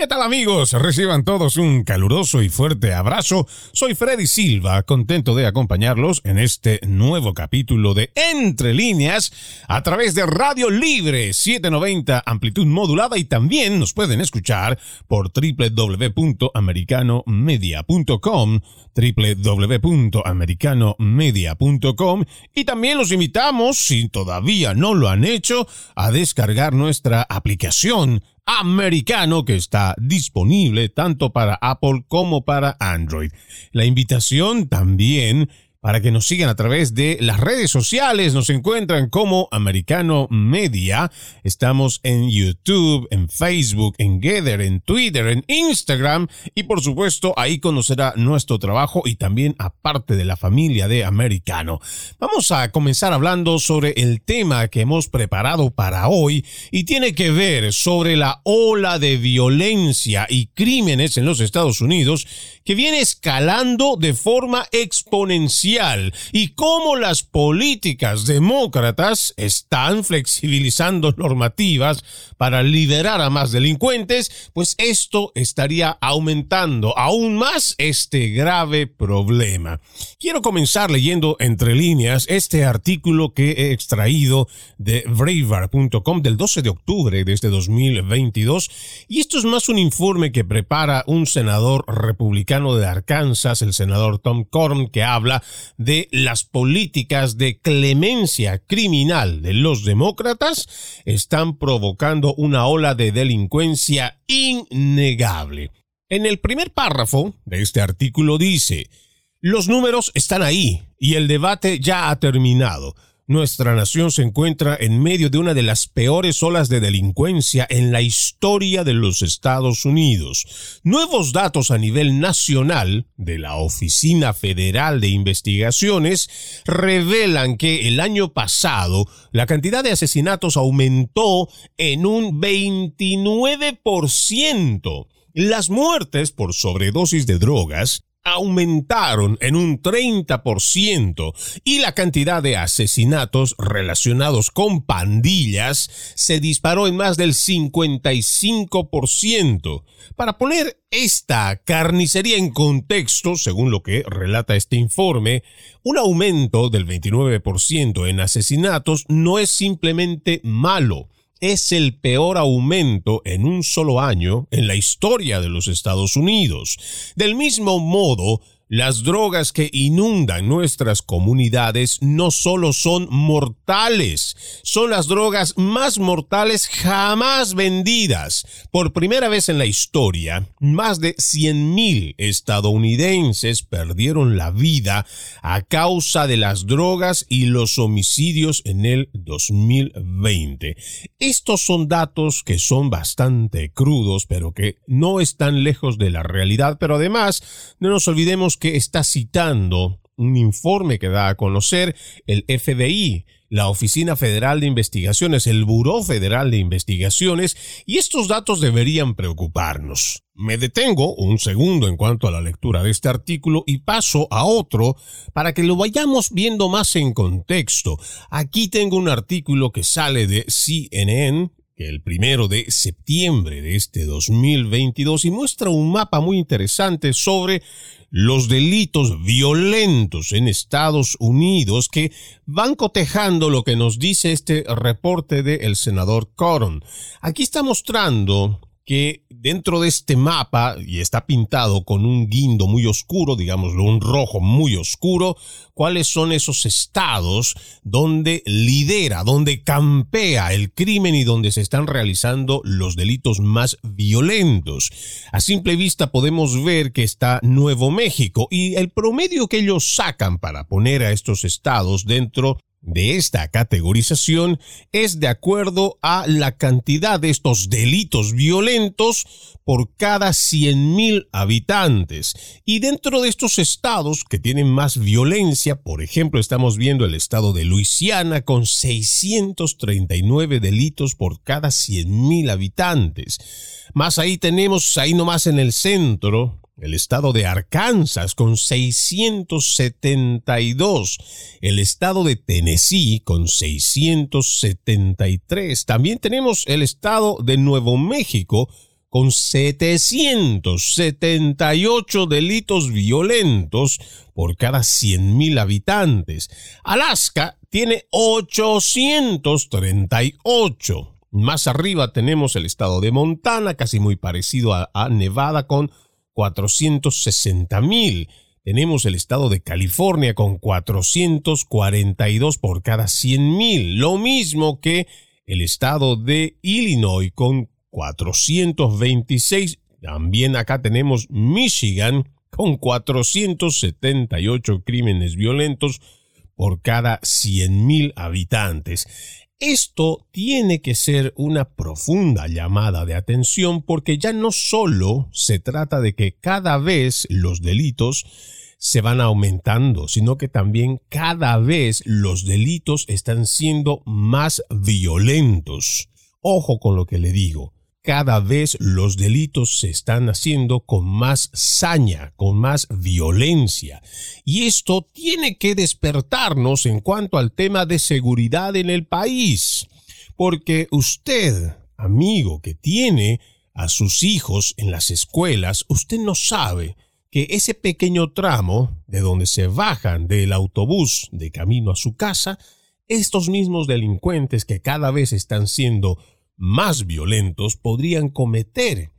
¿Qué tal amigos? Reciban todos un caluroso y fuerte abrazo. Soy Freddy Silva, contento de acompañarlos en este nuevo capítulo de Entre líneas a través de Radio Libre 790 amplitud modulada y también nos pueden escuchar por www.americanomedia.com www.americanomedia.com y también los invitamos, si todavía no lo han hecho, a descargar nuestra aplicación americano que está disponible tanto para Apple como para Android. La invitación también para que nos sigan a través de las redes sociales. Nos encuentran como Americano Media. Estamos en YouTube, en Facebook, en Gather, en Twitter, en Instagram y por supuesto ahí conocerá nuestro trabajo y también aparte de la familia de Americano. Vamos a comenzar hablando sobre el tema que hemos preparado para hoy y tiene que ver sobre la ola de violencia y crímenes en los Estados Unidos que viene escalando de forma exponencial y cómo las políticas demócratas están flexibilizando normativas para liberar a más delincuentes, pues esto estaría aumentando aún más este grave problema. Quiero comenzar leyendo entre líneas este artículo que he extraído de Braver.com del 12 de octubre de este 2022 y esto es más un informe que prepara un senador republicano de Arkansas, el senador Tom Corn, que habla de las políticas de clemencia criminal de los demócratas están provocando una ola de delincuencia innegable. En el primer párrafo de este artículo dice, los números están ahí y el debate ya ha terminado. Nuestra nación se encuentra en medio de una de las peores olas de delincuencia en la historia de los Estados Unidos. Nuevos datos a nivel nacional de la Oficina Federal de Investigaciones revelan que el año pasado la cantidad de asesinatos aumentó en un 29%. Las muertes por sobredosis de drogas aumentaron en un 30% y la cantidad de asesinatos relacionados con pandillas se disparó en más del 55%. Para poner esta carnicería en contexto, según lo que relata este informe, un aumento del 29% en asesinatos no es simplemente malo, es el peor aumento en un solo año en la historia de los Estados Unidos. Del mismo modo, las drogas que inundan nuestras comunidades no solo son mortales, son las drogas más mortales jamás vendidas. Por primera vez en la historia, más de 100.000 estadounidenses perdieron la vida a causa de las drogas y los homicidios en el 2020. Estos son datos que son bastante crudos, pero que no están lejos de la realidad, pero además no nos olvidemos que está citando un informe que da a conocer el FBI, la Oficina Federal de Investigaciones, el Buró Federal de Investigaciones, y estos datos deberían preocuparnos. Me detengo un segundo en cuanto a la lectura de este artículo y paso a otro para que lo vayamos viendo más en contexto. Aquí tengo un artículo que sale de CNN, el primero de septiembre de este 2022 y muestra un mapa muy interesante sobre los delitos violentos en Estados Unidos que van cotejando lo que nos dice este reporte del senador Coron. Aquí está mostrando que dentro de este mapa, y está pintado con un guindo muy oscuro, digámoslo, un rojo muy oscuro, cuáles son esos estados donde lidera, donde campea el crimen y donde se están realizando los delitos más violentos. A simple vista podemos ver que está Nuevo México y el promedio que ellos sacan para poner a estos estados dentro de esta categorización es de acuerdo a la cantidad de estos delitos violentos por cada 100.000 habitantes. Y dentro de estos estados que tienen más violencia, por ejemplo, estamos viendo el estado de Luisiana con 639 delitos por cada 100.000 habitantes. Más ahí tenemos, ahí nomás en el centro, el estado de Arkansas con 672, el estado de Tennessee con 673. También tenemos el estado de Nuevo México con 778 delitos violentos por cada 100.000 habitantes. Alaska tiene 838. Más arriba tenemos el estado de Montana, casi muy parecido a, a Nevada, con 460 mil. Tenemos el estado de California con 442 por cada 100 mil. Lo mismo que el estado de Illinois con 426. También acá tenemos Michigan con 478 crímenes violentos por cada 100.000 habitantes. Esto tiene que ser una profunda llamada de atención porque ya no solo se trata de que cada vez los delitos se van aumentando, sino que también cada vez los delitos están siendo más violentos. Ojo con lo que le digo cada vez los delitos se están haciendo con más saña, con más violencia. Y esto tiene que despertarnos en cuanto al tema de seguridad en el país. Porque usted, amigo que tiene a sus hijos en las escuelas, usted no sabe que ese pequeño tramo de donde se bajan del autobús de camino a su casa, estos mismos delincuentes que cada vez están siendo más violentos podrían cometer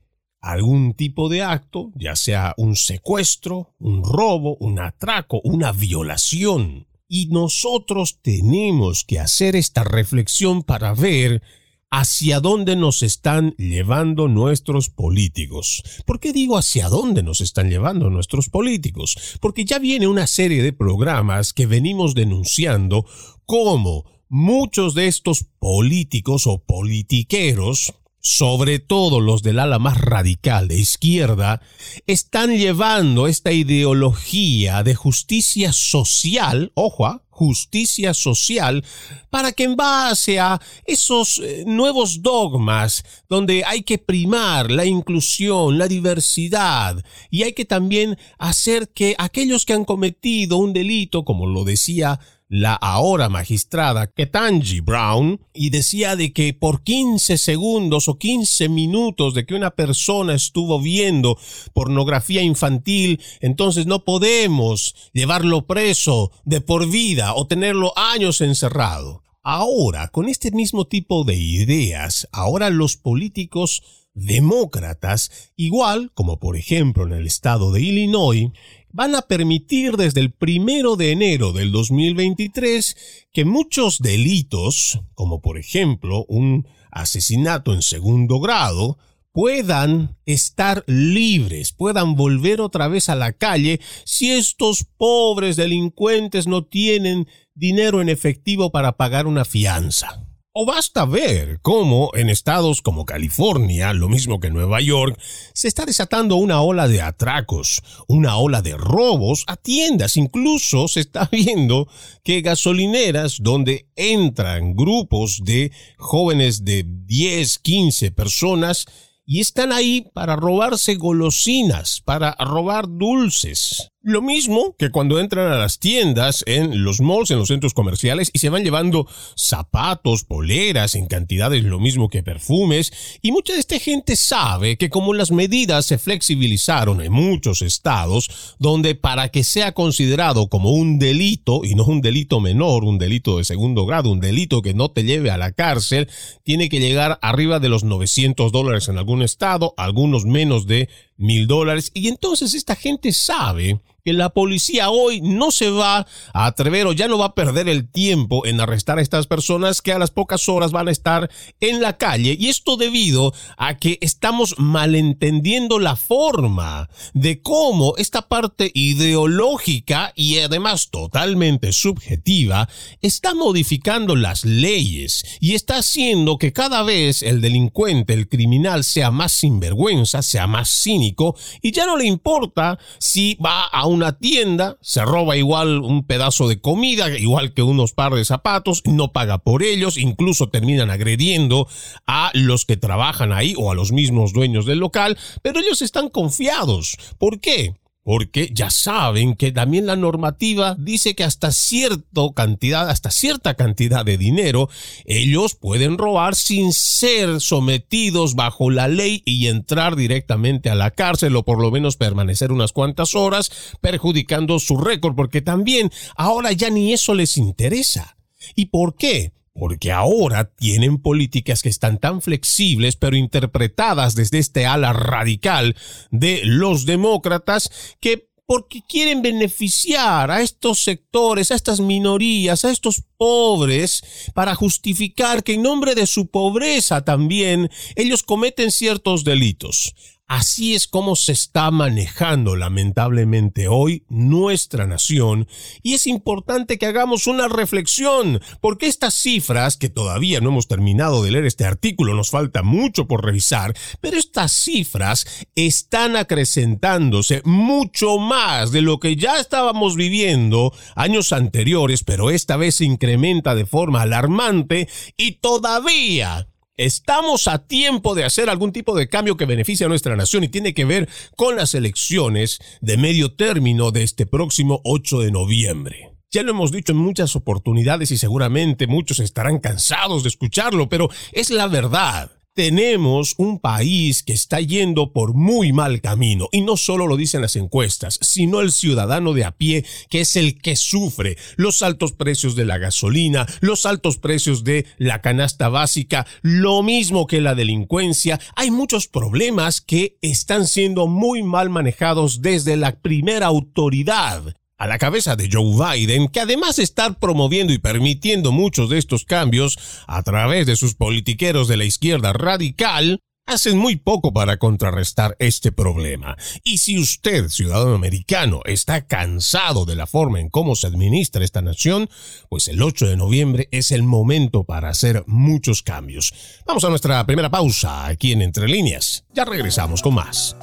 algún tipo de acto, ya sea un secuestro, un robo, un atraco, una violación. Y nosotros tenemos que hacer esta reflexión para ver hacia dónde nos están llevando nuestros políticos. ¿Por qué digo hacia dónde nos están llevando nuestros políticos? Porque ya viene una serie de programas que venimos denunciando como muchos de estos políticos o politiqueros, sobre todo los del ala más radical de izquierda, están llevando esta ideología de justicia social, ojo, ¿ah? justicia social, para que en base a esos eh, nuevos dogmas donde hay que primar la inclusión, la diversidad, y hay que también hacer que aquellos que han cometido un delito, como lo decía la ahora magistrada Ketanji Brown y decía de que por 15 segundos o 15 minutos de que una persona estuvo viendo pornografía infantil, entonces no podemos llevarlo preso de por vida o tenerlo años encerrado. Ahora, con este mismo tipo de ideas, ahora los políticos demócratas, igual como por ejemplo en el estado de Illinois, van a permitir desde el primero de enero del 2023 que muchos delitos, como por ejemplo un asesinato en segundo grado, puedan estar libres, puedan volver otra vez a la calle si estos pobres delincuentes no tienen dinero en efectivo para pagar una fianza. O basta ver cómo en estados como California, lo mismo que Nueva York, se está desatando una ola de atracos, una ola de robos a tiendas. Incluso se está viendo que gasolineras donde entran grupos de jóvenes de 10, 15 personas y están ahí para robarse golosinas, para robar dulces. Lo mismo que cuando entran a las tiendas, en los malls, en los centros comerciales y se van llevando zapatos, poleras en cantidades lo mismo que perfumes. Y mucha de esta gente sabe que como las medidas se flexibilizaron en muchos estados, donde para que sea considerado como un delito, y no un delito menor, un delito de segundo grado, un delito que no te lleve a la cárcel, tiene que llegar arriba de los 900 dólares en algún estado, algunos menos de mil dólares. Y entonces esta gente sabe que la policía hoy no se va a atrever o ya no va a perder el tiempo en arrestar a estas personas que a las pocas horas van a estar en la calle. Y esto debido a que estamos malentendiendo la forma de cómo esta parte ideológica y además totalmente subjetiva está modificando las leyes y está haciendo que cada vez el delincuente, el criminal sea más sinvergüenza, sea más cínico y ya no le importa si va a una tienda, se roba igual un pedazo de comida, igual que unos par de zapatos, no paga por ellos, incluso terminan agrediendo a los que trabajan ahí o a los mismos dueños del local, pero ellos están confiados. ¿Por qué? Porque ya saben que también la normativa dice que hasta cierta cantidad, hasta cierta cantidad de dinero, ellos pueden robar sin ser sometidos bajo la ley y entrar directamente a la cárcel o por lo menos permanecer unas cuantas horas perjudicando su récord, porque también ahora ya ni eso les interesa. ¿Y por qué? Porque ahora tienen políticas que están tan flexibles, pero interpretadas desde este ala radical de los demócratas, que porque quieren beneficiar a estos sectores, a estas minorías, a estos pobres, para justificar que en nombre de su pobreza también ellos cometen ciertos delitos. Así es como se está manejando lamentablemente hoy nuestra nación y es importante que hagamos una reflexión porque estas cifras, que todavía no hemos terminado de leer este artículo, nos falta mucho por revisar, pero estas cifras están acrecentándose mucho más de lo que ya estábamos viviendo años anteriores, pero esta vez se incrementa de forma alarmante y todavía Estamos a tiempo de hacer algún tipo de cambio que beneficie a nuestra nación y tiene que ver con las elecciones de medio término de este próximo 8 de noviembre. Ya lo hemos dicho en muchas oportunidades y seguramente muchos estarán cansados de escucharlo, pero es la verdad tenemos un país que está yendo por muy mal camino y no solo lo dicen las encuestas, sino el ciudadano de a pie que es el que sufre los altos precios de la gasolina, los altos precios de la canasta básica, lo mismo que la delincuencia. Hay muchos problemas que están siendo muy mal manejados desde la primera autoridad a la cabeza de Joe Biden, que además de estar promoviendo y permitiendo muchos de estos cambios a través de sus politiqueros de la izquierda radical, hacen muy poco para contrarrestar este problema. Y si usted, ciudadano americano, está cansado de la forma en cómo se administra esta nación, pues el 8 de noviembre es el momento para hacer muchos cambios. Vamos a nuestra primera pausa aquí en Entre Líneas. Ya regresamos con más.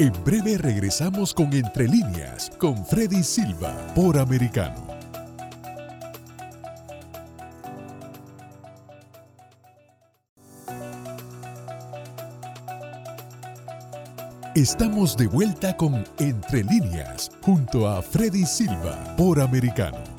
En breve regresamos con Entre líneas con Freddy Silva por Americano. Estamos de vuelta con Entre líneas junto a Freddy Silva por Americano.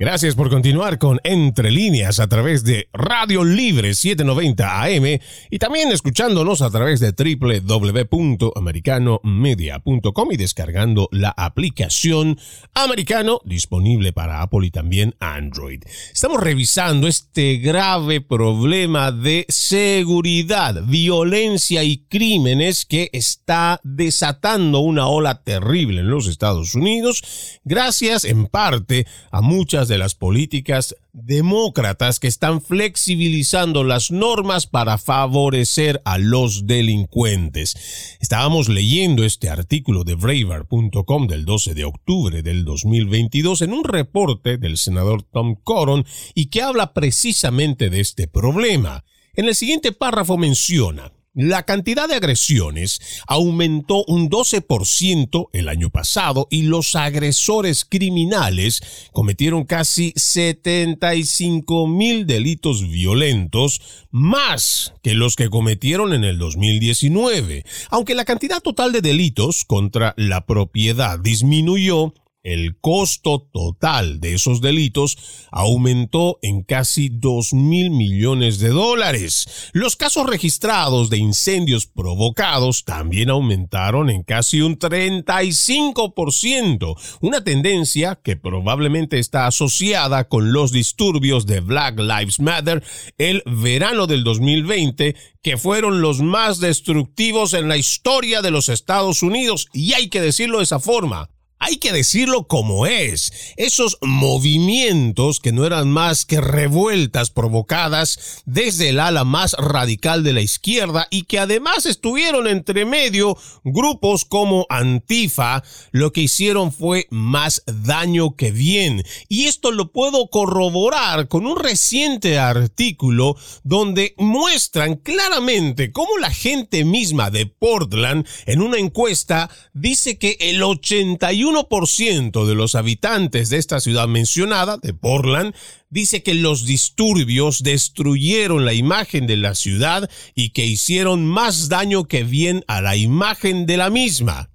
Gracias por continuar con Entre líneas a través de Radio Libre 790 AM y también escuchándonos a través de www.americanomedia.com y descargando la aplicación Americano disponible para Apple y también Android. Estamos revisando este grave problema de seguridad, violencia y crímenes que está desatando una ola terrible en los Estados Unidos gracias en parte a muchas de las políticas demócratas que están flexibilizando las normas para favorecer a los delincuentes. Estábamos leyendo este artículo de Braver.com del 12 de octubre del 2022 en un reporte del senador Tom Coron y que habla precisamente de este problema. En el siguiente párrafo menciona La cantidad de agresiones aumentó un 12% el año pasado y los agresores criminales cometieron casi 75 mil delitos violentos, más que los que cometieron en el 2019. Aunque la cantidad total de delitos contra la propiedad disminuyó, el costo total de esos delitos aumentó en casi 2 mil millones de dólares. Los casos registrados de incendios provocados también aumentaron en casi un 35%, una tendencia que probablemente está asociada con los disturbios de Black Lives Matter el verano del 2020, que fueron los más destructivos en la historia de los Estados Unidos, y hay que decirlo de esa forma hay que decirlo como es. Esos movimientos que no eran más que revueltas provocadas desde el ala más radical de la izquierda y que además estuvieron entre medio grupos como Antifa, lo que hicieron fue más daño que bien. Y esto lo puedo corroborar con un reciente artículo donde muestran claramente cómo la gente misma de Portland en una encuesta dice que el 81 1% de los habitantes de esta ciudad mencionada, de Portland, dice que los disturbios destruyeron la imagen de la ciudad y que hicieron más daño que bien a la imagen de la misma.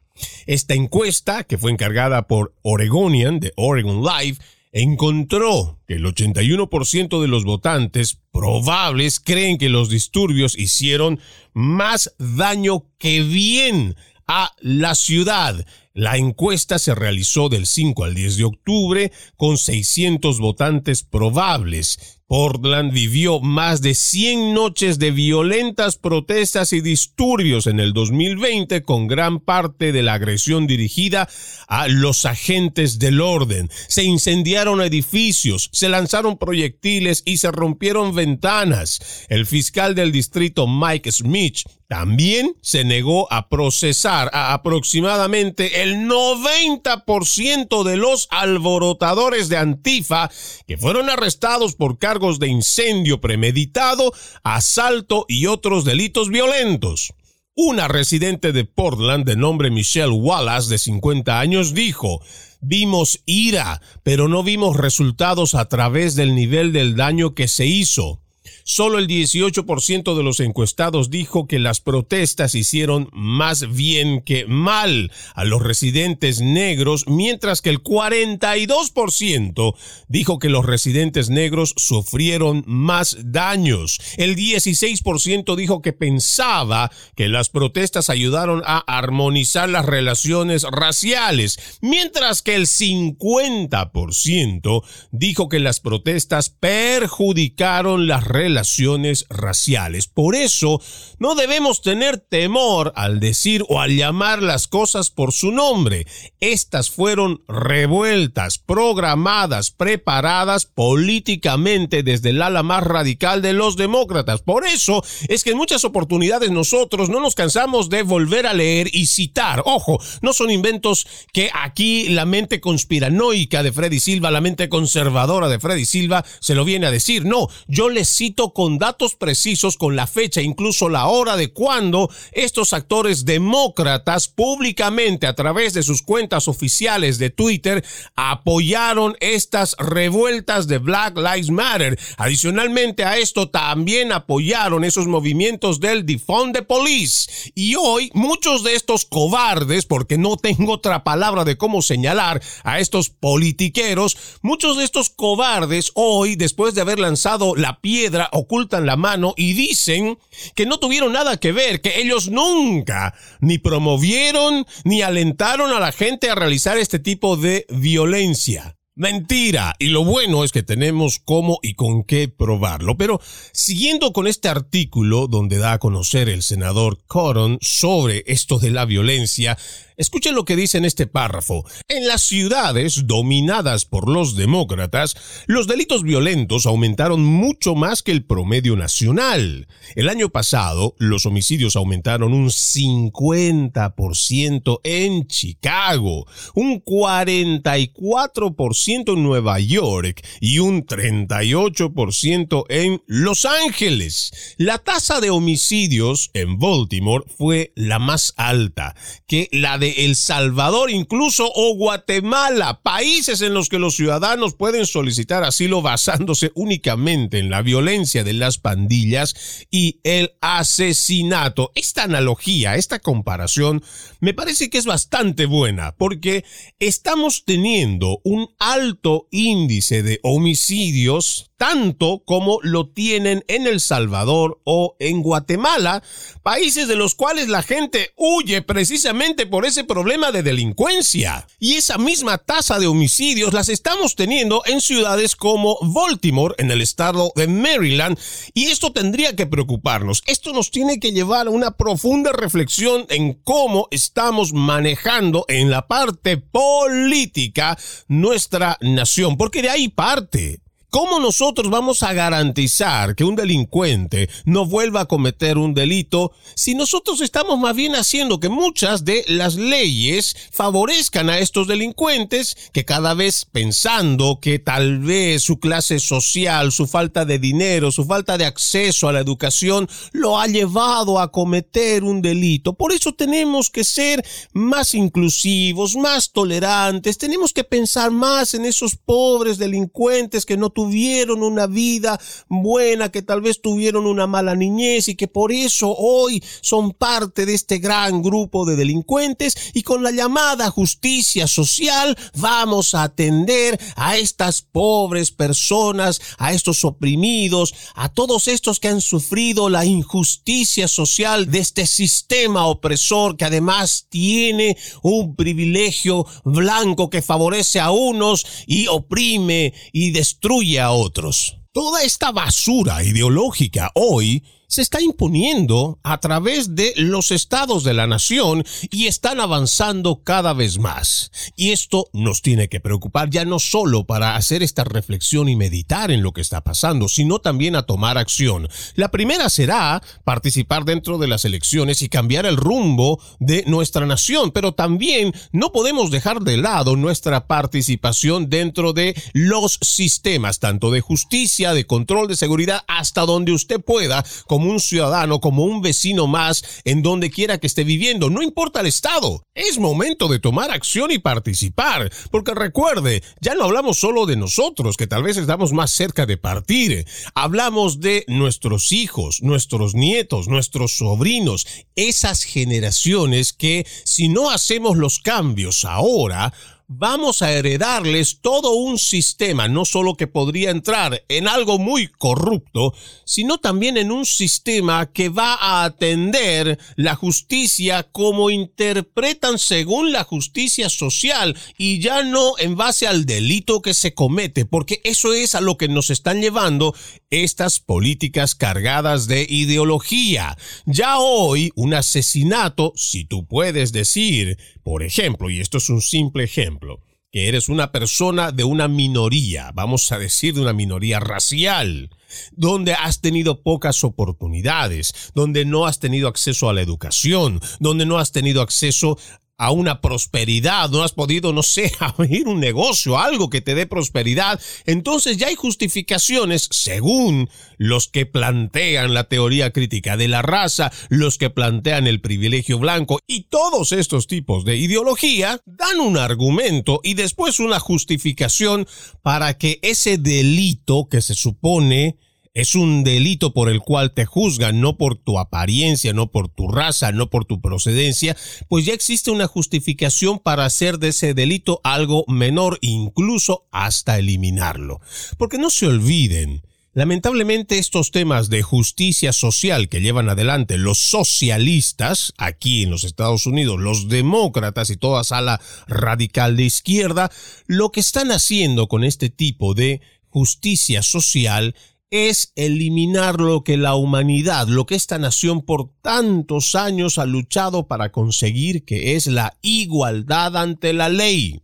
Esta encuesta, que fue encargada por Oregonian de Oregon Live, encontró que el 81% de los votantes probables creen que los disturbios hicieron más daño que bien a la ciudad. La encuesta se realizó del 5 al 10 de octubre con 600 votantes probables. Portland vivió más de 100 noches de violentas protestas y disturbios en el 2020 con gran parte de la agresión dirigida a los agentes del orden. Se incendiaron edificios, se lanzaron proyectiles y se rompieron ventanas. El fiscal del distrito Mike Smith también se negó a procesar a aproximadamente el 90% de los alborotadores de Antifa que fueron arrestados por cargos de incendio premeditado, asalto y otros delitos violentos. Una residente de Portland de nombre Michelle Wallace, de 50 años, dijo, Vimos ira, pero no vimos resultados a través del nivel del daño que se hizo. Solo el 18% de los encuestados dijo que las protestas hicieron más bien que mal a los residentes negros, mientras que el 42% dijo que los residentes negros sufrieron más daños. El 16% dijo que pensaba que las protestas ayudaron a armonizar las relaciones raciales, mientras que el 50% dijo que las protestas perjudicaron las relaciones relaciones raciales. Por eso no debemos tener temor al decir o al llamar las cosas por su nombre. Estas fueron revueltas, programadas, preparadas políticamente desde el ala más radical de los demócratas. Por eso es que en muchas oportunidades nosotros no nos cansamos de volver a leer y citar. Ojo, no son inventos que aquí la mente conspiranoica de Freddy Silva, la mente conservadora de Freddy Silva se lo viene a decir. No, yo les cito con datos precisos, con la fecha, incluso la hora de cuando estos actores demócratas públicamente a través de sus cuentas oficiales de Twitter apoyaron estas revueltas de Black Lives Matter. Adicionalmente a esto también apoyaron esos movimientos del Defund the Police. Y hoy muchos de estos cobardes, porque no tengo otra palabra de cómo señalar a estos politiqueros, muchos de estos cobardes hoy, después de haber lanzado la piedra ocultan la mano y dicen que no tuvieron nada que ver, que ellos nunca ni promovieron ni alentaron a la gente a realizar este tipo de violencia. Mentira. Y lo bueno es que tenemos cómo y con qué probarlo. Pero siguiendo con este artículo donde da a conocer el senador Coron sobre esto de la violencia, Escuchen lo que dice en este párrafo. En las ciudades dominadas por los demócratas, los delitos violentos aumentaron mucho más que el promedio nacional. El año pasado, los homicidios aumentaron un 50% en Chicago, un 44% en Nueva York y un 38% en Los Ángeles. La tasa de homicidios en Baltimore fue la más alta que la de el Salvador incluso o Guatemala, países en los que los ciudadanos pueden solicitar asilo basándose únicamente en la violencia de las pandillas y el asesinato. Esta analogía, esta comparación, me parece que es bastante buena porque estamos teniendo un alto índice de homicidios tanto como lo tienen en El Salvador o en Guatemala, países de los cuales la gente huye precisamente por ese problema de delincuencia. Y esa misma tasa de homicidios las estamos teniendo en ciudades como Baltimore, en el estado de Maryland, y esto tendría que preocuparnos. Esto nos tiene que llevar a una profunda reflexión en cómo estamos manejando en la parte política nuestra nación, porque de ahí parte. ¿Cómo nosotros vamos a garantizar que un delincuente no vuelva a cometer un delito si nosotros estamos más bien haciendo que muchas de las leyes favorezcan a estos delincuentes que cada vez pensando que tal vez su clase social, su falta de dinero, su falta de acceso a la educación lo ha llevado a cometer un delito? Por eso tenemos que ser más inclusivos, más tolerantes, tenemos que pensar más en esos pobres delincuentes que no tuvieron tuvieron una vida buena, que tal vez tuvieron una mala niñez y que por eso hoy son parte de este gran grupo de delincuentes. Y con la llamada justicia social vamos a atender a estas pobres personas, a estos oprimidos, a todos estos que han sufrido la injusticia social de este sistema opresor que además tiene un privilegio blanco que favorece a unos y oprime y destruye a otros. Toda esta basura ideológica hoy se está imponiendo a través de los estados de la nación y están avanzando cada vez más. Y esto nos tiene que preocupar ya no solo para hacer esta reflexión y meditar en lo que está pasando, sino también a tomar acción. La primera será participar dentro de las elecciones y cambiar el rumbo de nuestra nación, pero también no podemos dejar de lado nuestra participación dentro de los sistemas, tanto de justicia, de control de seguridad, hasta donde usted pueda, como un ciudadano, como un vecino más, en donde quiera que esté viviendo, no importa el estado. Es momento de tomar acción y participar, porque recuerde, ya no hablamos solo de nosotros, que tal vez estamos más cerca de partir, hablamos de nuestros hijos, nuestros nietos, nuestros sobrinos, esas generaciones que si no hacemos los cambios ahora, vamos a heredarles todo un sistema, no solo que podría entrar en algo muy corrupto, sino también en un sistema que va a atender la justicia como interpretan según la justicia social y ya no en base al delito que se comete, porque eso es a lo que nos están llevando estas políticas cargadas de ideología. Ya hoy un asesinato, si tú puedes decir, por ejemplo, y esto es un simple ejemplo, que eres una persona de una minoría, vamos a decir de una minoría racial, donde has tenido pocas oportunidades, donde no has tenido acceso a la educación, donde no has tenido acceso a una prosperidad, no has podido, no sé, abrir un negocio, algo que te dé prosperidad, entonces ya hay justificaciones según los que plantean la teoría crítica de la raza, los que plantean el privilegio blanco y todos estos tipos de ideología dan un argumento y después una justificación para que ese delito que se supone es un delito por el cual te juzgan, no por tu apariencia, no por tu raza, no por tu procedencia, pues ya existe una justificación para hacer de ese delito algo menor, incluso hasta eliminarlo. Porque no se olviden, Lamentablemente estos temas de justicia social que llevan adelante los socialistas aquí en los Estados Unidos, los demócratas y toda sala radical de izquierda, lo que están haciendo con este tipo de justicia social es eliminar lo que la humanidad, lo que esta nación por tantos años ha luchado para conseguir, que es la igualdad ante la ley.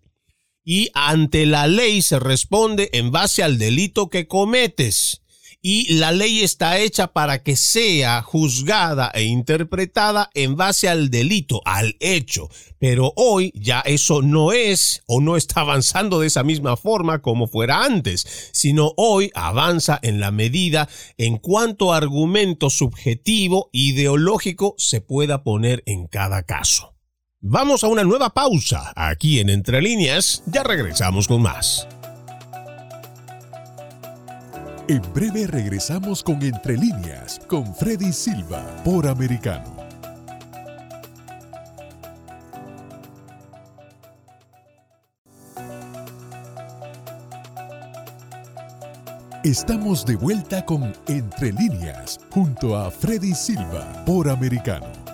Y ante la ley se responde en base al delito que cometes y la ley está hecha para que sea juzgada e interpretada en base al delito, al hecho. Pero hoy ya eso no es o no está avanzando de esa misma forma como fuera antes, sino hoy avanza en la medida en cuanto argumento subjetivo ideológico se pueda poner en cada caso. Vamos a una nueva pausa aquí en Entre líneas, ya regresamos con más. En breve regresamos con Entre líneas con Freddy Silva por Americano. Estamos de vuelta con Entre líneas junto a Freddy Silva por Americano.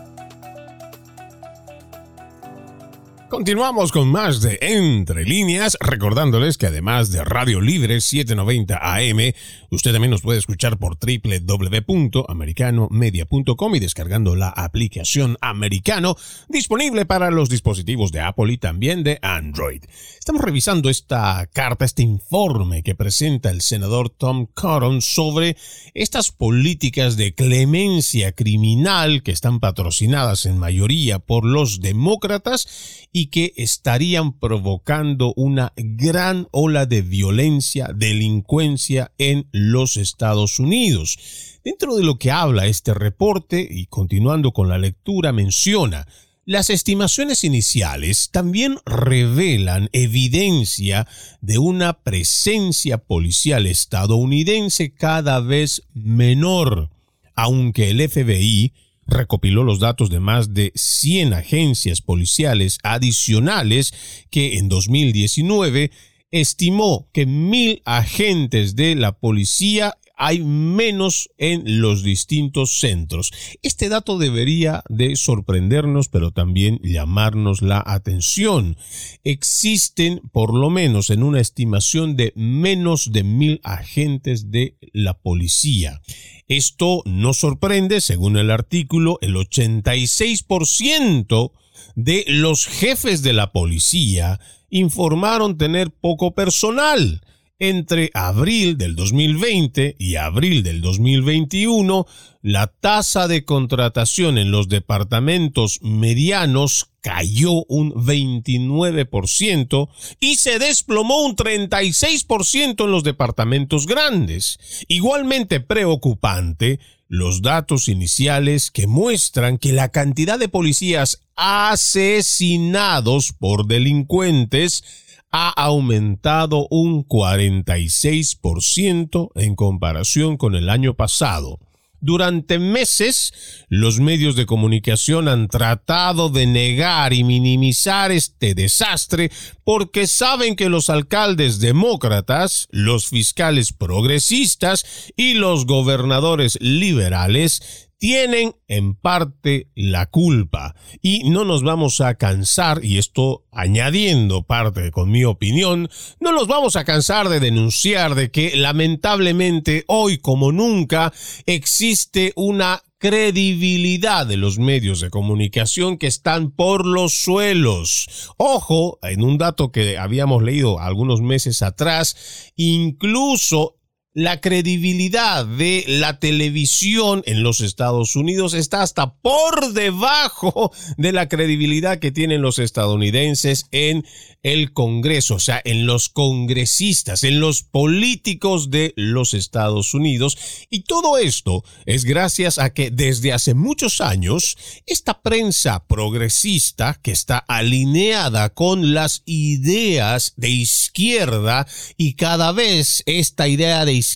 Continuamos con más de Entre líneas, recordándoles que además de Radio Libre 790 AM, usted también nos puede escuchar por www.americanomedia.com y descargando la aplicación Americano, disponible para los dispositivos de Apple y también de Android. Estamos revisando esta carta, este informe que presenta el senador Tom Cotton sobre estas políticas de clemencia criminal que están patrocinadas en mayoría por los demócratas y que estarían provocando una gran ola de violencia, delincuencia en los Estados Unidos. Dentro de lo que habla este reporte, y continuando con la lectura, menciona las estimaciones iniciales también revelan evidencia de una presencia policial estadounidense cada vez menor, aunque el FBI recopiló los datos de más de 100 agencias policiales adicionales que en 2019 estimó que mil agentes de la policía hay menos en los distintos centros. Este dato debería de sorprendernos, pero también llamarnos la atención. Existen, por lo menos en una estimación de menos de mil agentes de la policía. Esto no sorprende, según el artículo, el 86% de los jefes de la policía informaron tener poco personal. Entre abril del 2020 y abril del 2021, la tasa de contratación en los departamentos medianos cayó un 29% y se desplomó un 36% en los departamentos grandes. Igualmente preocupante, los datos iniciales que muestran que la cantidad de policías asesinados por delincuentes ha aumentado un 46% en comparación con el año pasado. Durante meses, los medios de comunicación han tratado de negar y minimizar este desastre porque saben que los alcaldes demócratas, los fiscales progresistas y los gobernadores liberales tienen en parte la culpa y no nos vamos a cansar, y esto añadiendo parte con mi opinión, no nos vamos a cansar de denunciar de que lamentablemente hoy como nunca existe una credibilidad de los medios de comunicación que están por los suelos. Ojo, en un dato que habíamos leído algunos meses atrás, incluso la credibilidad de la televisión en los Estados Unidos está hasta por debajo de la credibilidad que tienen los estadounidenses en el Congreso, o sea, en los congresistas, en los políticos de los Estados Unidos. Y todo esto es gracias a que desde hace muchos años esta prensa progresista que está alineada con las ideas de izquierda y cada vez esta idea de izquierda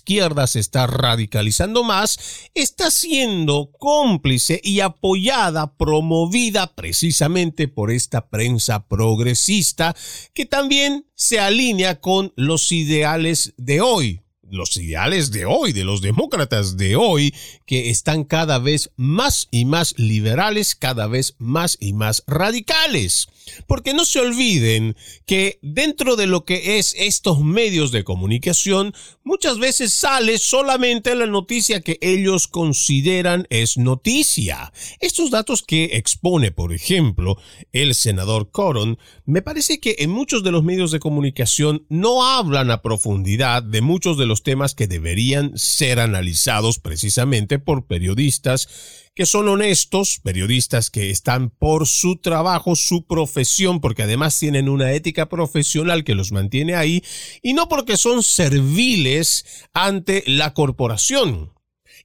se está radicalizando más, está siendo cómplice y apoyada, promovida precisamente por esta prensa progresista que también se alinea con los ideales de hoy, los ideales de hoy, de los demócratas de hoy, que están cada vez más y más liberales, cada vez más y más radicales. Porque no se olviden que dentro de lo que es estos medios de comunicación, muchas veces sale solamente la noticia que ellos consideran es noticia. Estos datos que expone, por ejemplo, el senador Coron, me parece que en muchos de los medios de comunicación no hablan a profundidad de muchos de los temas que deberían ser analizados precisamente por periodistas que son honestos, periodistas que están por su trabajo, su profesión, porque además tienen una ética profesional que los mantiene ahí, y no porque son serviles ante la corporación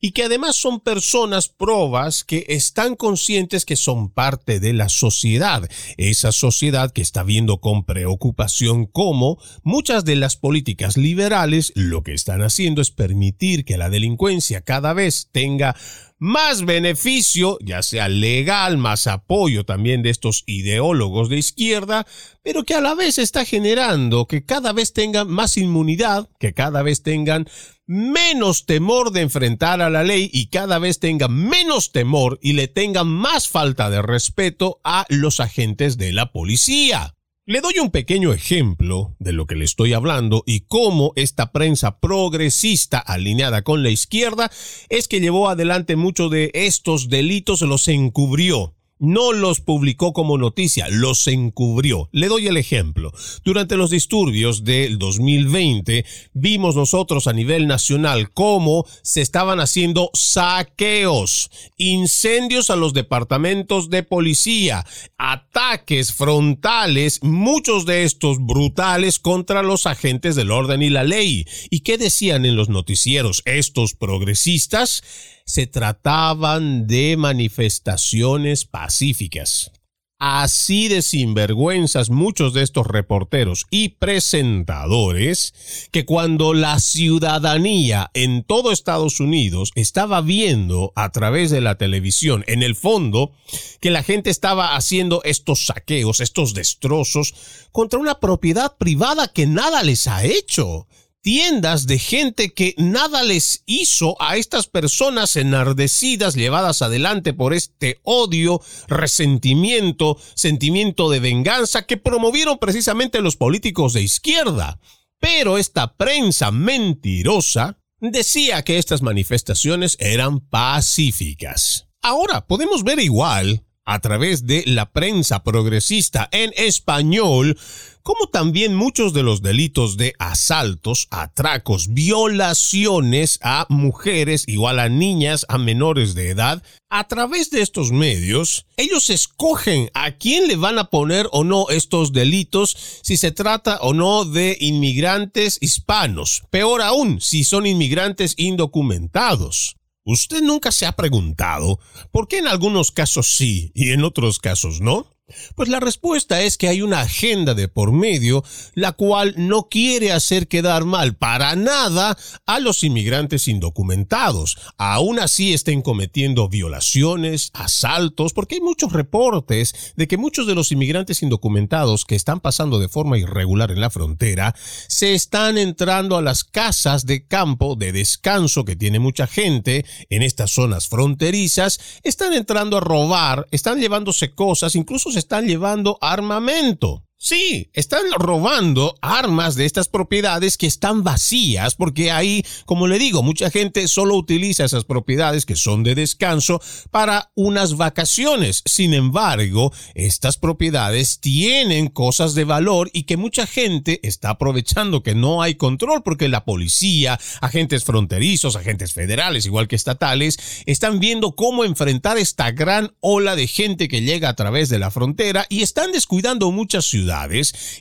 y que además son personas probas que están conscientes que son parte de la sociedad, esa sociedad que está viendo con preocupación cómo muchas de las políticas liberales lo que están haciendo es permitir que la delincuencia cada vez tenga más beneficio, ya sea legal, más apoyo también de estos ideólogos de izquierda, pero que a la vez está generando que cada vez tengan más inmunidad, que cada vez tengan menos temor de enfrentar a la ley y cada vez tengan menos temor y le tengan más falta de respeto a los agentes de la policía. Le doy un pequeño ejemplo de lo que le estoy hablando y cómo esta prensa progresista alineada con la izquierda es que llevó adelante muchos de estos delitos, los encubrió no los publicó como noticia, los encubrió. Le doy el ejemplo. Durante los disturbios del 2020 vimos nosotros a nivel nacional cómo se estaban haciendo saqueos, incendios a los departamentos de policía, ataques frontales, muchos de estos brutales contra los agentes del orden y la ley. ¿Y qué decían en los noticieros estos progresistas? Se trataban de manifestaciones pacíficas. Así de sinvergüenzas muchos de estos reporteros y presentadores que cuando la ciudadanía en todo Estados Unidos estaba viendo a través de la televisión, en el fondo, que la gente estaba haciendo estos saqueos, estos destrozos contra una propiedad privada que nada les ha hecho tiendas de gente que nada les hizo a estas personas enardecidas, llevadas adelante por este odio, resentimiento, sentimiento de venganza que promovieron precisamente los políticos de izquierda. Pero esta prensa mentirosa decía que estas manifestaciones eran pacíficas. Ahora podemos ver igual a través de la prensa progresista en español, como también muchos de los delitos de asaltos, atracos, violaciones a mujeres, igual a niñas, a menores de edad, a través de estos medios, ellos escogen a quién le van a poner o no estos delitos, si se trata o no de inmigrantes hispanos, peor aún, si son inmigrantes indocumentados. ¿Usted nunca se ha preguntado por qué en algunos casos sí y en otros casos no? Pues la respuesta es que hay una agenda de por medio la cual no quiere hacer quedar mal para nada a los inmigrantes indocumentados. Aún así estén cometiendo violaciones, asaltos, porque hay muchos reportes de que muchos de los inmigrantes indocumentados que están pasando de forma irregular en la frontera se están entrando a las casas de campo de descanso que tiene mucha gente en estas zonas fronterizas, están entrando a robar, están llevándose cosas, incluso están llevando armamento. Sí, están robando armas de estas propiedades que están vacías porque ahí, como le digo, mucha gente solo utiliza esas propiedades que son de descanso para unas vacaciones. Sin embargo, estas propiedades tienen cosas de valor y que mucha gente está aprovechando que no hay control porque la policía, agentes fronterizos, agentes federales, igual que estatales, están viendo cómo enfrentar esta gran ola de gente que llega a través de la frontera y están descuidando muchas ciudades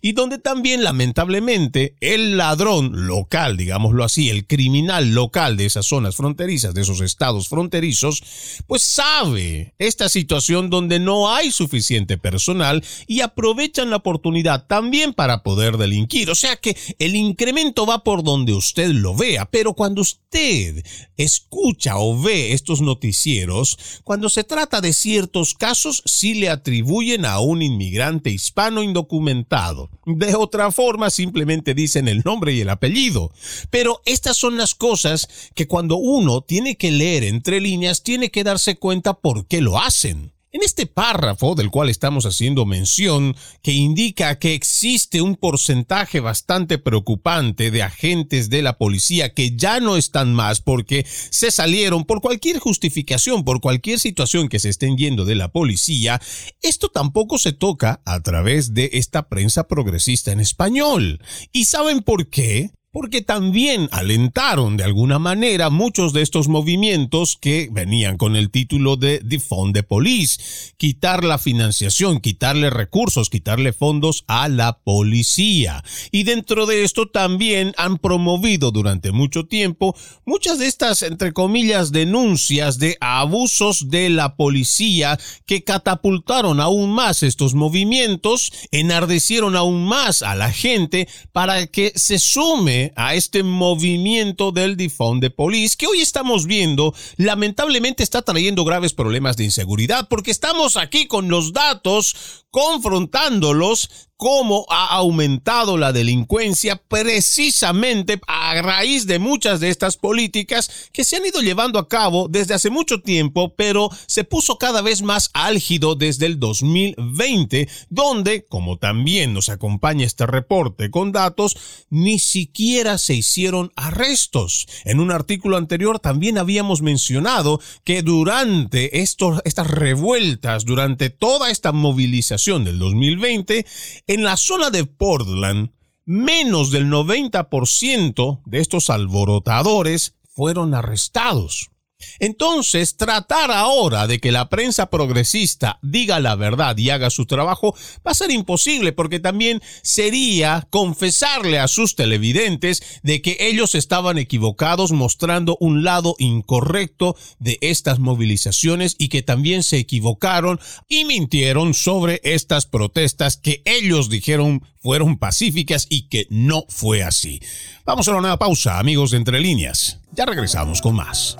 y donde también lamentablemente el ladrón local, digámoslo así, el criminal local de esas zonas fronterizas, de esos estados fronterizos, pues sabe esta situación donde no hay suficiente personal y aprovechan la oportunidad también para poder delinquir. O sea que el incremento va por donde usted lo vea, pero cuando usted escucha o ve estos noticieros, cuando se trata de ciertos casos, sí le atribuyen a un inmigrante hispano indocumentado documentado. De otra forma, simplemente dicen el nombre y el apellido. Pero estas son las cosas que cuando uno tiene que leer entre líneas, tiene que darse cuenta por qué lo hacen. En este párrafo del cual estamos haciendo mención, que indica que existe un porcentaje bastante preocupante de agentes de la policía que ya no están más porque se salieron por cualquier justificación, por cualquier situación que se estén yendo de la policía, esto tampoco se toca a través de esta prensa progresista en español. ¿Y saben por qué? Porque también alentaron de alguna manera muchos de estos movimientos que venían con el título de Defund the Police, quitar la financiación, quitarle recursos, quitarle fondos a la policía. Y dentro de esto también han promovido durante mucho tiempo muchas de estas, entre comillas, denuncias de abusos de la policía que catapultaron aún más estos movimientos, enardecieron aún más a la gente para que se sume a este movimiento del Defund de Police que hoy estamos viendo lamentablemente está trayendo graves problemas de inseguridad porque estamos aquí con los datos confrontándolos cómo ha aumentado la delincuencia precisamente a raíz de muchas de estas políticas que se han ido llevando a cabo desde hace mucho tiempo, pero se puso cada vez más álgido desde el 2020, donde, como también nos acompaña este reporte con datos, ni siquiera se hicieron arrestos. En un artículo anterior también habíamos mencionado que durante estos, estas revueltas, durante toda esta movilización del 2020, en la zona de Portland, menos del 90% de estos alborotadores fueron arrestados. Entonces, tratar ahora de que la prensa progresista diga la verdad y haga su trabajo va a ser imposible porque también sería confesarle a sus televidentes de que ellos estaban equivocados mostrando un lado incorrecto de estas movilizaciones y que también se equivocaron y mintieron sobre estas protestas que ellos dijeron fueron pacíficas y que no fue así. Vamos a una pausa, amigos de Entre Líneas. Ya regresamos con más.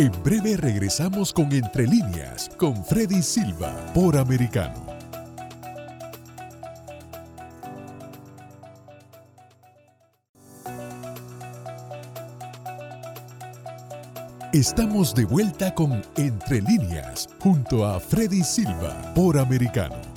En breve regresamos con Entre líneas con Freddy Silva por Americano. Estamos de vuelta con Entre líneas junto a Freddy Silva por Americano.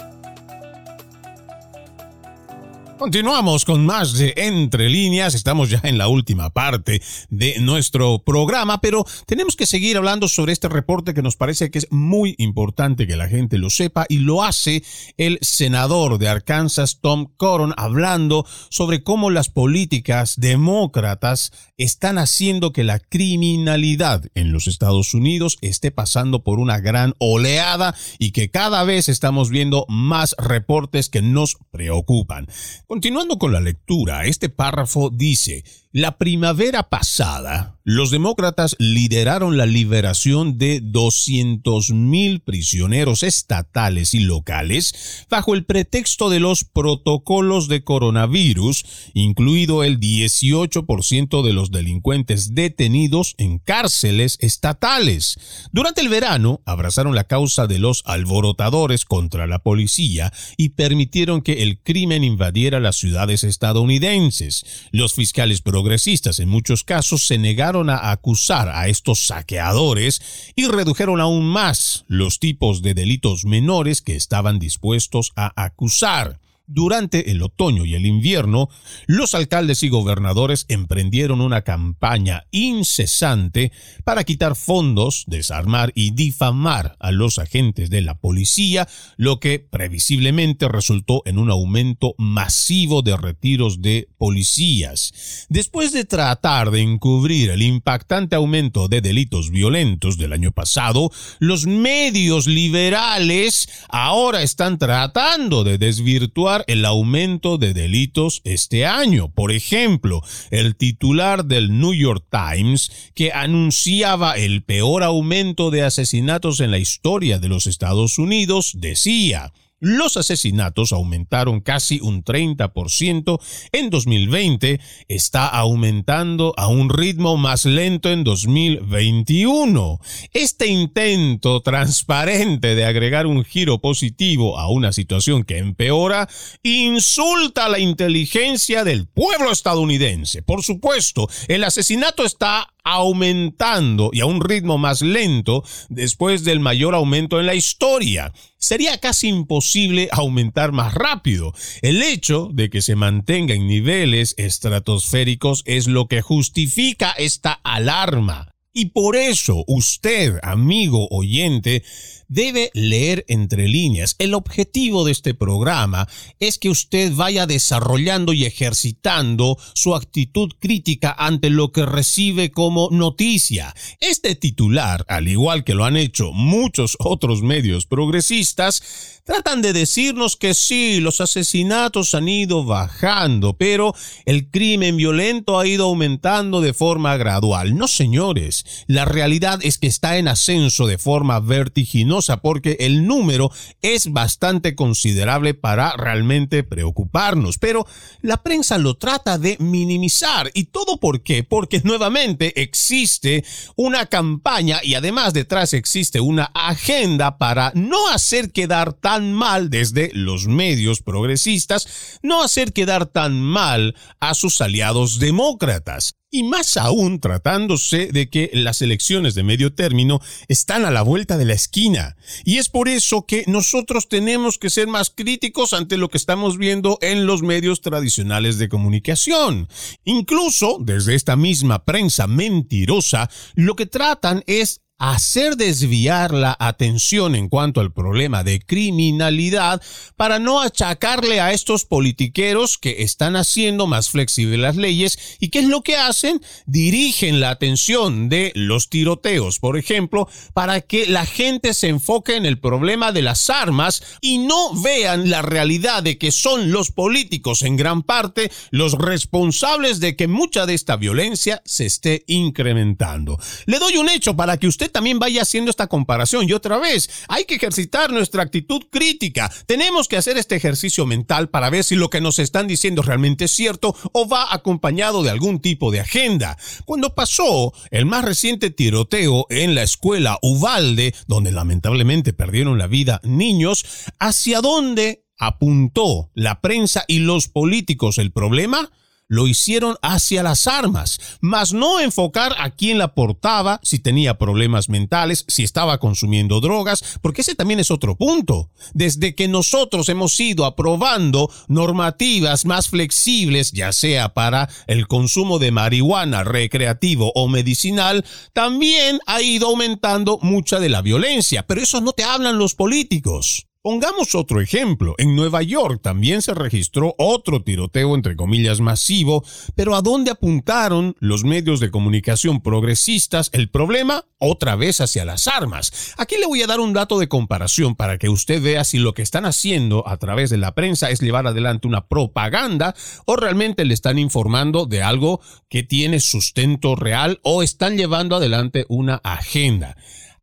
Continuamos con más de Entre líneas, estamos ya en la última parte de nuestro programa, pero tenemos que seguir hablando sobre este reporte que nos parece que es muy importante que la gente lo sepa y lo hace el senador de Arkansas, Tom Coron, hablando sobre cómo las políticas demócratas están haciendo que la criminalidad en los Estados Unidos esté pasando por una gran oleada y que cada vez estamos viendo más reportes que nos preocupan. Continuando con la lectura, este párrafo dice, la primavera pasada, los demócratas lideraron la liberación de 200.000 prisioneros estatales y locales bajo el pretexto de los protocolos de coronavirus, incluido el 18% de los delincuentes detenidos en cárceles estatales. Durante el verano, abrazaron la causa de los alborotadores contra la policía y permitieron que el crimen invadiera las ciudades estadounidenses. Los fiscales progresistas en muchos casos se negaron a acusar a estos saqueadores y redujeron aún más los tipos de delitos menores que estaban dispuestos a acusar. Durante el otoño y el invierno, los alcaldes y gobernadores emprendieron una campaña incesante para quitar fondos, desarmar y difamar a los agentes de la policía, lo que previsiblemente resultó en un aumento masivo de retiros de policías. Después de tratar de encubrir el impactante aumento de delitos violentos del año pasado, los medios liberales ahora están tratando de desvirtuar el aumento de delitos este año. Por ejemplo, el titular del New York Times, que anunciaba el peor aumento de asesinatos en la historia de los Estados Unidos, decía, los asesinatos aumentaron casi un 30% en 2020, está aumentando a un ritmo más lento en 2021. Este intento transparente de agregar un giro positivo a una situación que empeora insulta la inteligencia del pueblo estadounidense. Por supuesto, el asesinato está aumentando y a un ritmo más lento después del mayor aumento en la historia. Sería casi imposible aumentar más rápido. El hecho de que se mantenga en niveles estratosféricos es lo que justifica esta alarma. Y por eso usted, amigo oyente, debe leer entre líneas. El objetivo de este programa es que usted vaya desarrollando y ejercitando su actitud crítica ante lo que recibe como noticia. Este titular, al igual que lo han hecho muchos otros medios progresistas, tratan de decirnos que sí, los asesinatos han ido bajando, pero el crimen violento ha ido aumentando de forma gradual. No, señores, la realidad es que está en ascenso de forma vertiginosa porque el número es bastante considerable para realmente preocuparnos, pero la prensa lo trata de minimizar. ¿Y todo por qué? Porque nuevamente existe una campaña y además detrás existe una agenda para no hacer quedar tan mal desde los medios progresistas, no hacer quedar tan mal a sus aliados demócratas y más aún tratándose de que las elecciones de medio término están a la vuelta de la esquina. Y es por eso que nosotros tenemos que ser más críticos ante lo que estamos viendo en los medios tradicionales de comunicación. Incluso desde esta misma prensa mentirosa, lo que tratan es hacer desviar la atención en cuanto al problema de criminalidad para no achacarle a estos politiqueros que están haciendo más flexibles las leyes y qué es lo que hacen dirigen la atención de los tiroteos por ejemplo para que la gente se enfoque en el problema de las armas y no vean la realidad de que son los políticos en gran parte los responsables de que mucha de esta violencia se esté incrementando. Le doy un hecho para que usted también vaya haciendo esta comparación. Y otra vez, hay que ejercitar nuestra actitud crítica. Tenemos que hacer este ejercicio mental para ver si lo que nos están diciendo realmente es cierto o va acompañado de algún tipo de agenda. Cuando pasó el más reciente tiroteo en la escuela Uvalde, donde lamentablemente perdieron la vida niños, ¿hacia dónde apuntó la prensa y los políticos el problema? Lo hicieron hacia las armas, mas no enfocar a quién la portaba, si tenía problemas mentales, si estaba consumiendo drogas, porque ese también es otro punto. Desde que nosotros hemos ido aprobando normativas más flexibles, ya sea para el consumo de marihuana recreativo o medicinal, también ha ido aumentando mucha de la violencia, pero eso no te hablan los políticos. Pongamos otro ejemplo. En Nueva York también se registró otro tiroteo entre comillas masivo, pero ¿a dónde apuntaron los medios de comunicación progresistas el problema? Otra vez hacia las armas. Aquí le voy a dar un dato de comparación para que usted vea si lo que están haciendo a través de la prensa es llevar adelante una propaganda o realmente le están informando de algo que tiene sustento real o están llevando adelante una agenda.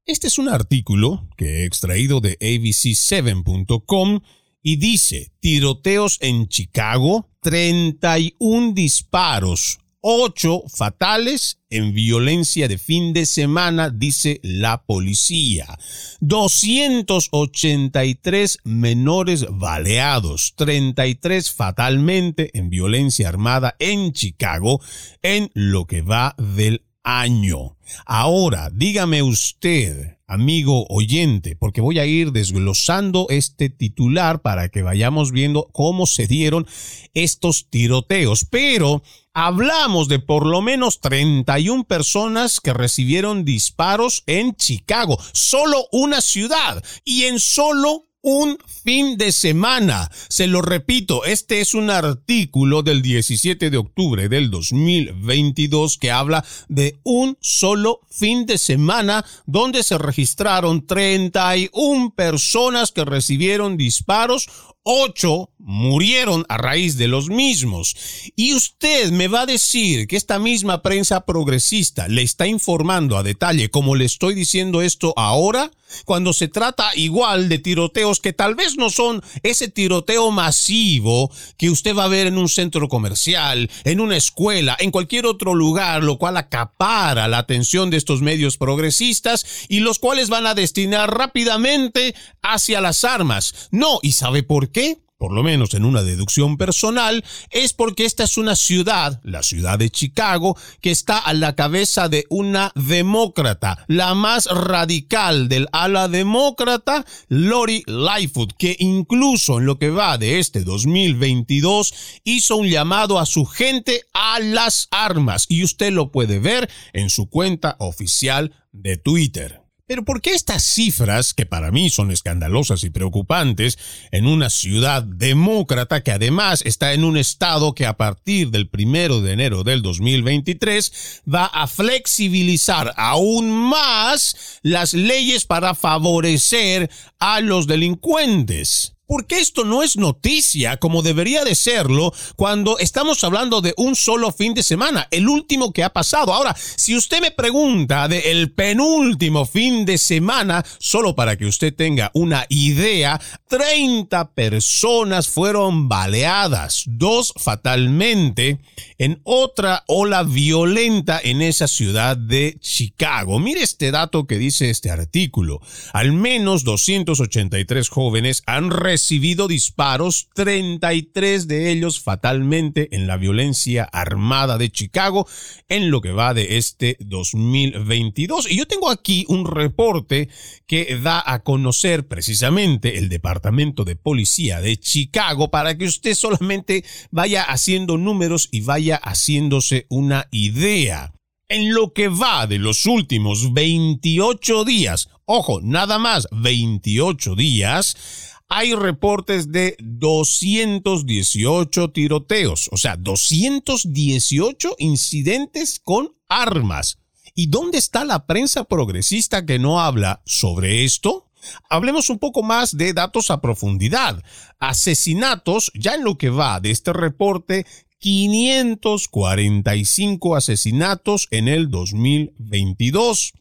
Este es un artículo que he extraído de abc7.com y dice, tiroteos en Chicago, 31 disparos, 8 fatales en violencia de fin de semana, dice la policía. 283 menores baleados, 33 fatalmente en violencia armada en Chicago en lo que va del año. Ahora, dígame usted, amigo oyente, porque voy a ir desglosando este titular para que vayamos viendo cómo se dieron estos tiroteos, pero hablamos de por lo menos 31 personas que recibieron disparos en Chicago, solo una ciudad, y en solo un fin de semana. Se lo repito, este es un artículo del 17 de octubre del 2022 que habla de un solo fin de semana donde se registraron 31 personas que recibieron disparos ocho murieron a raíz de los mismos. Y usted me va a decir que esta misma prensa progresista le está informando a detalle como le estoy diciendo esto ahora, cuando se trata igual de tiroteos que tal vez no son ese tiroteo masivo que usted va a ver en un centro comercial, en una escuela, en cualquier otro lugar, lo cual acapara la atención de estos medios progresistas y los cuales van a destinar rápidamente hacia las armas. No, ¿y sabe por por lo menos en una deducción personal, es porque esta es una ciudad, la ciudad de Chicago, que está a la cabeza de una demócrata, la más radical del ala demócrata, Lori Lightfoot, que incluso en lo que va de este 2022 hizo un llamado a su gente a las armas y usted lo puede ver en su cuenta oficial de Twitter. Pero ¿por qué estas cifras, que para mí son escandalosas y preocupantes, en una ciudad demócrata que además está en un estado que a partir del primero de enero del 2023 va a flexibilizar aún más las leyes para favorecer a los delincuentes? Porque esto no es noticia como debería de serlo cuando estamos hablando de un solo fin de semana, el último que ha pasado. Ahora, si usted me pregunta de el penúltimo fin de semana, solo para que usted tenga una idea, 30 personas fueron baleadas, dos fatalmente, en otra ola violenta en esa ciudad de Chicago. Mire este dato que dice este artículo. Al menos 283 jóvenes han recibido recibido disparos, 33 de ellos fatalmente en la violencia armada de Chicago en lo que va de este 2022. Y yo tengo aquí un reporte que da a conocer precisamente el Departamento de Policía de Chicago para que usted solamente vaya haciendo números y vaya haciéndose una idea en lo que va de los últimos 28 días, ojo, nada más 28 días, hay reportes de 218 tiroteos, o sea, 218 incidentes con armas. ¿Y dónde está la prensa progresista que no habla sobre esto? Hablemos un poco más de datos a profundidad. Asesinatos, ya en lo que va de este reporte, 545 asesinatos en el 2022.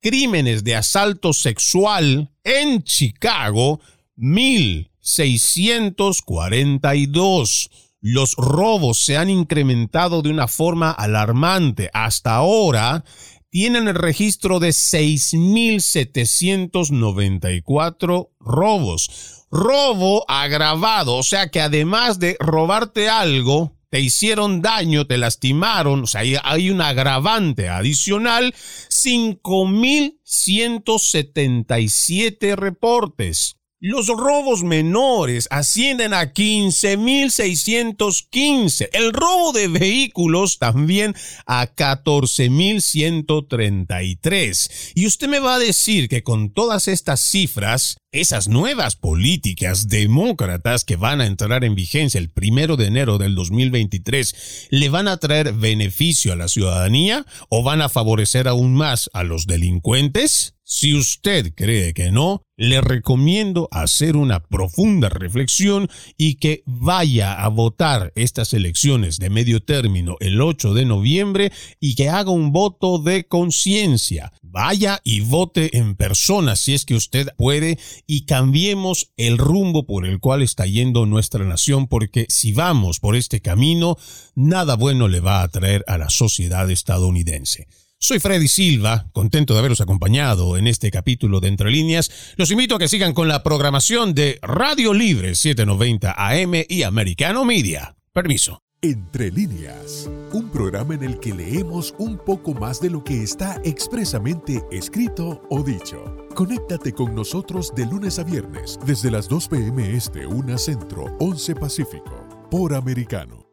Crímenes de asalto sexual en Chicago, 1642. Los robos se han incrementado de una forma alarmante. Hasta ahora tienen el registro de 6.794 robos. Robo agravado, o sea que además de robarte algo, te hicieron daño, te lastimaron, o sea, hay, un agravante adicional, 5.177 reportes. Los robos menores ascienden a 15.615. El robo de vehículos también a 14.133. Y usted me va a decir que con todas estas cifras, esas nuevas políticas demócratas que van a entrar en vigencia el primero de enero del 2023, ¿le van a traer beneficio a la ciudadanía o van a favorecer aún más a los delincuentes? Si usted cree que no, le recomiendo hacer una profunda reflexión y que vaya a votar estas elecciones de medio término el 8 de noviembre y que haga un voto de conciencia. Vaya y vote en persona si es que usted puede y cambiemos el rumbo por el cual está yendo nuestra nación porque si vamos por este camino, nada bueno le va a traer a la sociedad estadounidense. Soy Freddy Silva, contento de haberos acompañado en este capítulo de Entre Líneas. Los invito a que sigan con la programación de Radio Libre 790 AM y Americano Media. Permiso. Entre líneas, un programa en el que leemos un poco más de lo que está expresamente escrito o dicho. Conéctate con nosotros de lunes a viernes desde las 2 pm este, 1 centro, 11 pacífico, por americano.